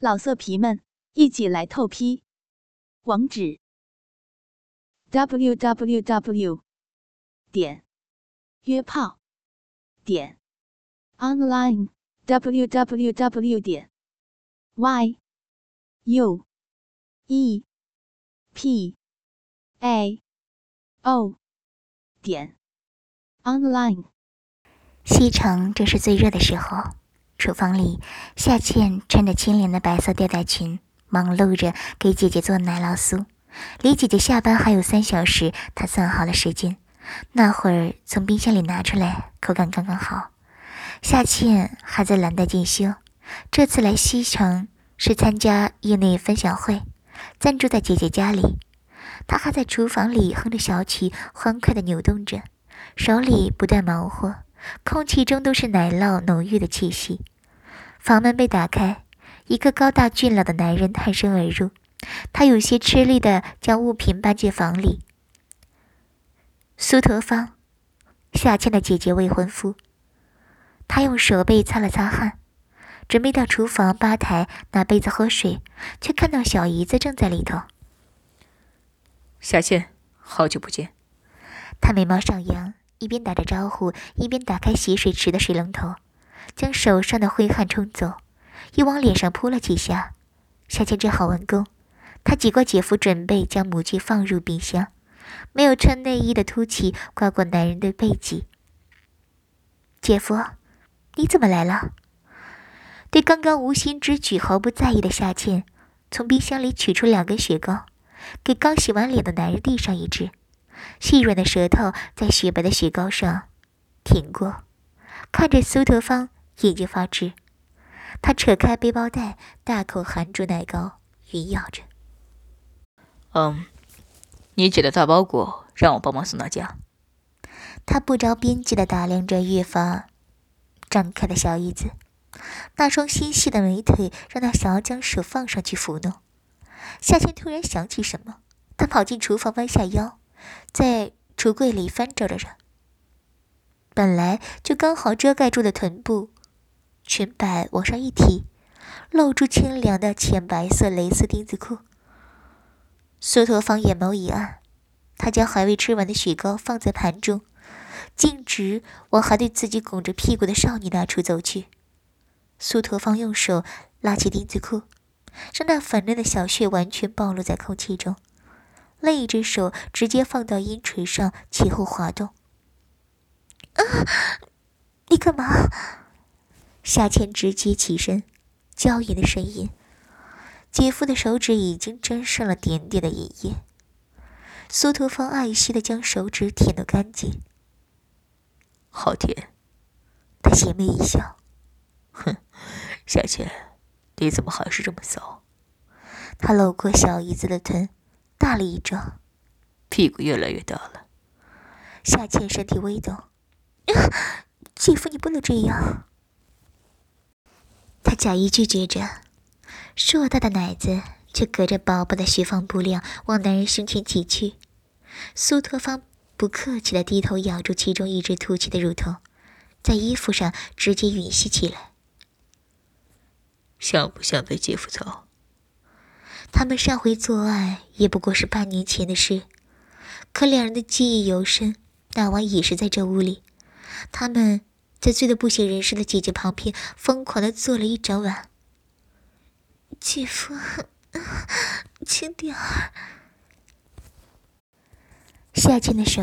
老色皮们，一起来透批！网址：w w w 点约炮点 online w w w 点 y u e p a o 点 online。西城正是最热的时候。厨房里，夏倩穿着清凉的白色吊带裙，忙碌着给姐姐做奶酪酥。离姐姐下班还有三小时，她算好了时间，那会儿从冰箱里拿出来，口感刚刚好。夏倩还在蓝带进修，这次来西城是参加业内分享会，暂住在姐姐家里。她还在厨房里哼着小曲，欢快地扭动着，手里不断忙活。空气中都是奶酪浓郁的气息。房门被打开，一个高大俊朗的男人探身而入。他有些吃力地将物品搬进房里。苏德芳，夏倩的姐姐未婚夫。他用手背擦了擦汗，准备到厨房吧台拿杯子喝水，却看到小姨子正在里头。夏倩，好久不见。他眉毛上扬。一边打着招呼，一边打开洗水池的水龙头，将手上的挥汗冲走，又往脸上扑了几下。夏倩正好完工，她挤过姐夫，准备将母鸡放入冰箱。没有穿内衣的凸起刮过男人的背脊。姐夫，你怎么来了？对刚刚无心之举毫不在意的夏倩，从冰箱里取出两根雪糕，给刚洗完脸的男人递上一支。细软的舌头在雪白的雪糕上舔过，看着苏德芳眼睛发直。他扯开背包带，大口含住奶糕，吮咬着。嗯，你姐的大包裹让我帮忙送到家。他不着边际地打量着越发张开的小椅子，那双纤细的美腿让他想要将手放上去抚弄。夏天突然想起什么，他跑进厨房，弯下腰。在橱柜里翻找着，本来就刚好遮盖住的臀部，裙摆往上一提，露出清凉的浅白色蕾丝丁字裤。苏陀芳眼眸一暗，他将还未吃完的雪糕放在盘中，径直往还对自己拱着屁股的少女那处走去。苏陀芳用手拉起丁字裤，让那粉嫩的小穴完全暴露在空气中。另一只手直接放到阴垂上，前后滑动。啊！你干嘛？夏倩直接起身，娇艳的声音。姐夫的手指已经沾上了点点的银液。苏图芳爱惜的将手指舔得干净。好甜。他邪魅一笑。哼，夏倩，你怎么还是这么骚？他搂过小姨子的臀。大了一张，屁股越来越大了。夏倩身体微动，姐夫你不能这样。他假意拒绝着，硕大的奶子却隔着薄薄的雪纺布料往男人胸前挤去。苏托方不客气的低头咬住其中一只凸起的乳头，在衣服上直接吮吸起来。像不像被姐夫操？他们上回做爱也不过是半年前的事，可两人的记忆犹深。那晚也是在这屋里，他们在醉得不省人事的姐姐旁边疯狂的坐了一整晚。姐夫，轻点儿。夏倩的手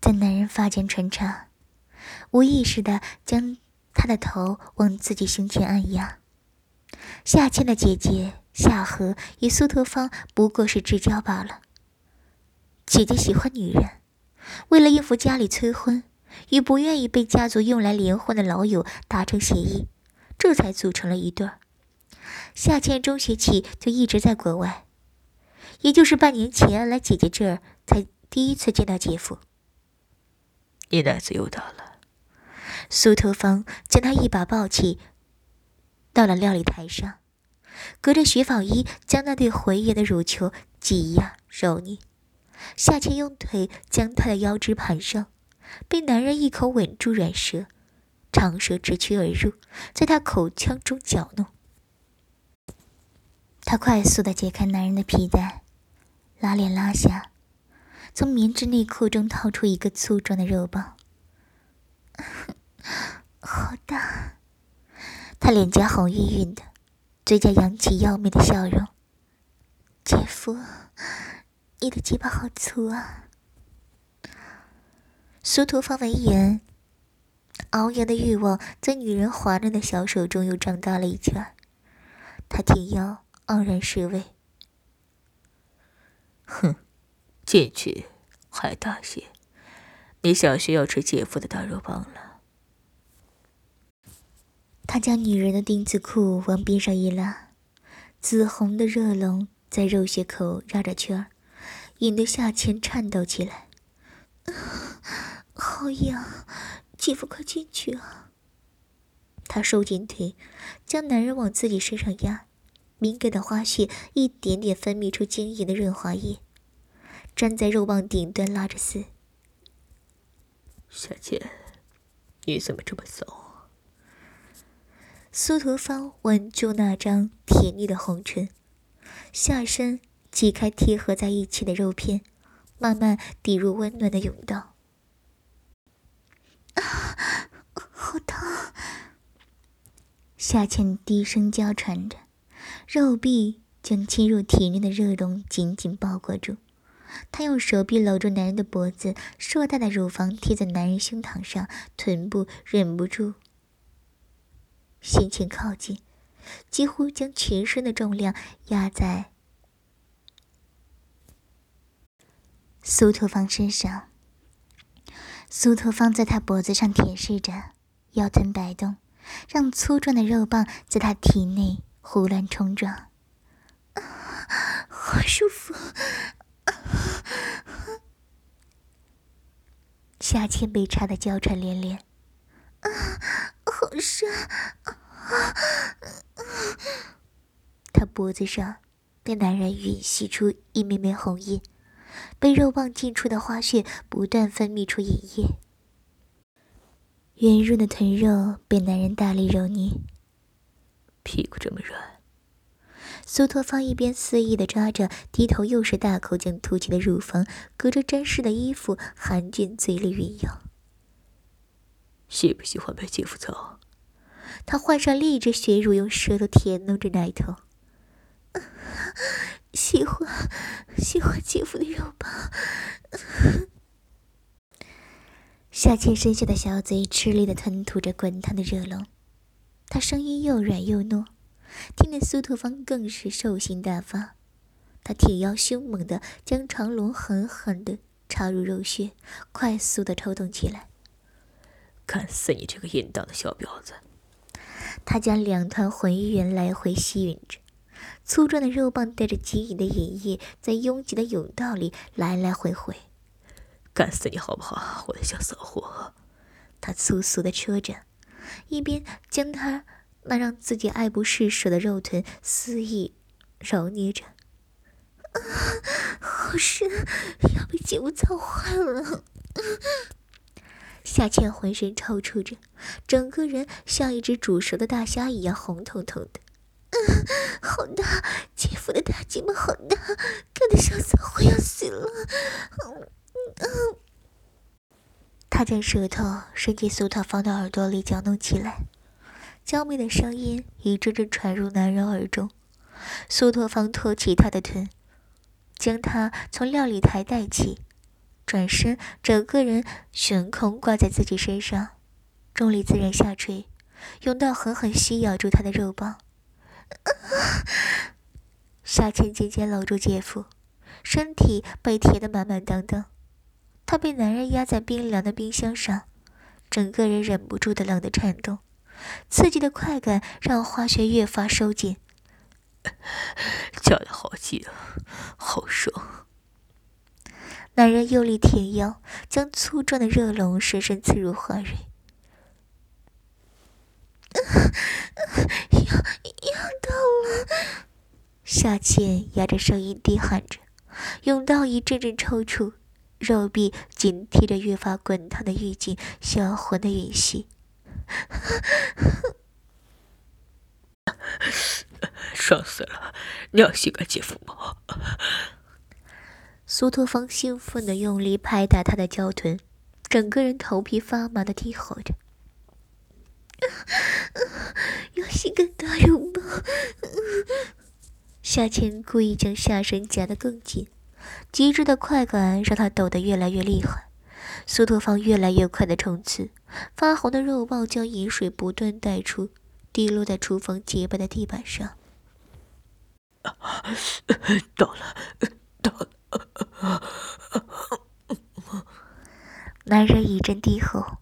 在男人发间穿插，无意识的将他的头往自己胸前按压。夏倩的姐姐。夏荷与苏特芳不过是至交罢了。姐姐喜欢女人，为了应付家里催婚，与不愿意被家族用来联婚的老友达成协议，这才组成了一对儿。夏倩中学起就一直在国外，也就是半年前来姐姐这儿才第一次见到姐夫。你奶子又大了。苏特芳将他一把抱起，到了料理台上。隔着雪纺衣，将那对回圆的乳球挤压揉捏。夏倩用腿将他的腰肢盘上，被男人一口吻住软舌，长舌直取而入，在他口腔中搅弄。他快速的解开男人的皮带，拉链拉下，从棉质内裤中掏出一个粗壮的肉棒，好大！他脸颊红晕晕的，嘴角扬起妖媚的笑容。姐夫，你的鸡巴好粗啊！苏图芳闻言，熬夜的欲望在女人滑嫩的小手中又长大了一圈。他挺腰，傲然示威：“哼，进去还大些，你小学要吃姐夫的大肉棒了。”他将女人的丁字裤往边上一拉，紫红的热龙在肉穴口绕着圈儿，引得夏倩颤抖起来。好痒，姐夫快进去啊！他收紧腿，将男人往自己身上压，敏感的花穴一点点分泌出晶莹的润滑液，粘在肉棒顶端拉着丝。小姐，你怎么这么骚？苏图芳吻住那张甜腻的红唇，下身挤开贴合在一起的肉片，慢慢抵入温暖的甬道。啊，好疼！夏倩低声娇喘着，肉壁将侵入体内的热龙紧紧包裹住。她用手臂搂住男人的脖子，硕大的乳房贴在男人胸膛上，臀部忍不住向前靠近，几乎将全身的重量压在苏特芳身上。苏托芳在他脖子上舔舐着，腰臀摆动，让粗壮的肉棒在他体内胡乱冲撞。好舒服！夏倩被插得娇喘连连。啊，好深！他脖子上被男人吮吸出一枚枚红印。被肉棒进出的花穴不断分泌出饮液，圆润的臀肉被男人大力揉捏。屁股这么软，苏托芳一边肆意的抓着，低头又是大口将凸起的乳房隔着沾湿的衣服含进嘴里吮咬。喜不喜欢被姐夫操？他换上另一只血乳，用舌头舔弄着奶头。喜欢，喜欢姐夫的肉棒。夏倩伸下的小嘴吃力的吞吐着滚烫的热龙，她声音又软又糯，听得苏特芳更是兽性大发。他挺腰凶猛的将长龙狠狠的插入肉穴，快速的抽动起来。干死你这个淫荡的小婊子！他将两团浑圆来回吸吮着。粗壮的肉棒带着晶莹的银液，在拥挤的甬道里来来回回。干死你好不好，我的小骚货！他粗俗的说着，一边将他那让自己爱不释手的肉臀肆意揉捏着。啊，好深，要被姐夫操坏了！夏倩浑身抽搐着，整个人像一只煮熟的大虾一样红彤彤的。嗯，好大，姐夫的大鸡巴好大，看得小骚货要死了。嗯嗯，他将舌头伸进苏套芳的耳朵里搅弄起来，娇媚的声音一阵阵传入男人耳中。苏托芳托起他的臀，将他从料理台带起，转身，整个人悬空挂在自己身上，重力自然下垂，甬道狠狠吸咬住他的肉棒。夏倩渐渐搂住姐夫，身体被贴得满满当当。她被男人压在冰凉的冰箱上，整个人忍不住的冷的颤动。刺激的快感让花穴越发收紧，夹的好紧啊，好爽。男人用力挺腰，将粗壮的热龙深深刺入花蕊。要要到了！夏倩压着声音低喊着，甬道一阵阵抽搐，肉壁紧贴着越发滚烫的浴巾，销魂的吮吸。爽死了！你要性感姐夫吗？苏托芳兴奋的用力拍打他的娇臀，整个人头皮发麻的低吼着：“要性感大肉吗？”夏倩故意将下身夹得更紧，极致的快感让他抖得越来越厉害。苏托芳越来越快的冲刺，发红的肉棒将饮水不断带出，滴落在厨房洁白的地板上。到了，到了。男人一阵低吼，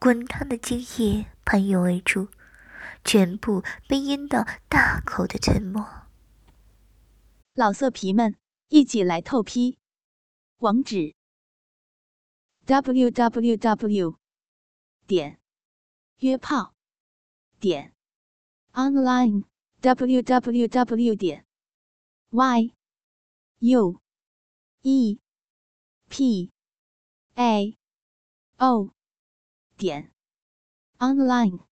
滚烫的精液喷涌而出，全部被阴道大口的吞没。老色皮们，一起来透批！网址：w w w 点约炮点 online w w w 点 y u。e p a o 点 online。